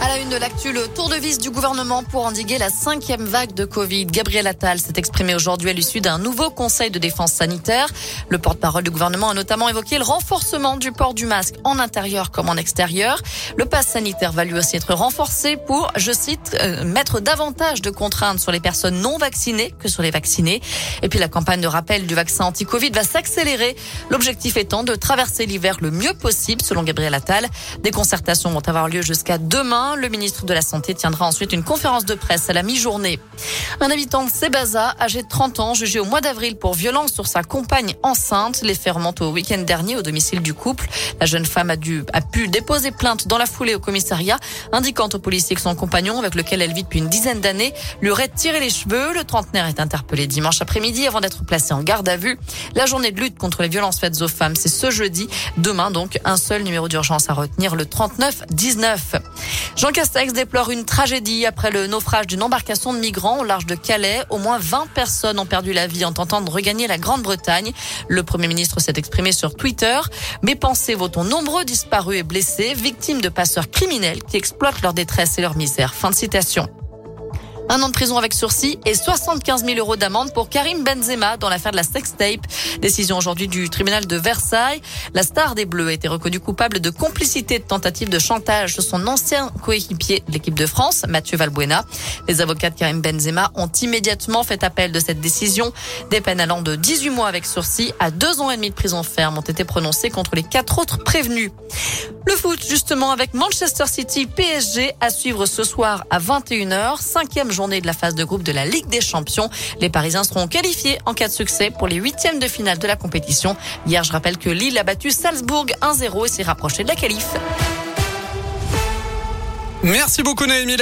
À la une de l'actu, le tour de vis du gouvernement pour endiguer la cinquième vague de Covid. Gabriel Attal s'est exprimé aujourd'hui à l'issue d'un nouveau conseil de défense sanitaire. Le porte-parole du gouvernement a notamment évoqué le renforcement du port du masque en intérieur comme en extérieur. Le pass sanitaire va lui aussi être renforcé pour, je cite, euh, mettre davantage de contraintes sur les personnes non vaccinées que sur les vaccinés. Et puis la campagne de rappel du vaccin anti-Covid va s'accélérer. L'objectif étant de traverser l'hiver le mieux possible, selon Gabriel Attal. Des concertations vont avoir lieu jusqu'à demain. Le ministre de la Santé tiendra ensuite une conférence de presse à la mi-journée. Un habitant de Sébaza, âgé de 30 ans, jugé au mois d'avril pour violence sur sa compagne enceinte. Les remontent au week-end dernier au domicile du couple. La jeune femme a, dû, a pu déposer plainte dans la foulée au commissariat, indiquant aux policiers que son compagnon, avec lequel elle vit depuis une dizaine d'années, lui aurait tiré les cheveux. Le trentenaire est interpellé dimanche après-midi avant d'être placé en garde à vue. La journée de lutte contre les violences faites aux femmes, c'est ce jeudi. Demain, donc, un seul numéro d'urgence à retenir, le 3919. Jean Castex déplore une tragédie après le naufrage d'une embarcation de migrants au large de Calais. Au moins 20 personnes ont perdu la vie en tentant de regagner la Grande-Bretagne. Le Premier ministre s'est exprimé sur Twitter. Mes pensées votons nombreux disparus et blessés, victimes de passeurs criminels qui exploitent leur détresse et leur misère. Fin de citation. Un an de prison avec sursis et 75 000 euros d'amende pour Karim Benzema dans l'affaire de la sextape. Décision aujourd'hui du tribunal de Versailles. La star des Bleus a été reconnue coupable de complicité de tentative de chantage de son ancien coéquipier de l'équipe de France, Mathieu Valbuena. Les avocats de Karim Benzema ont immédiatement fait appel de cette décision. Des peines allant de 18 mois avec sursis à deux ans et demi de prison ferme ont été prononcées contre les quatre autres prévenus. Le foot, justement, avec Manchester City PSG à suivre ce soir à 21h, cinquième journée de la phase de groupe de la Ligue des Champions. Les Parisiens seront qualifiés en cas de succès pour les huitièmes de finale de la compétition. Hier, je rappelle que Lille a battu Salzbourg 1-0 et s'est rapproché de la qualif. Merci beaucoup Naomi.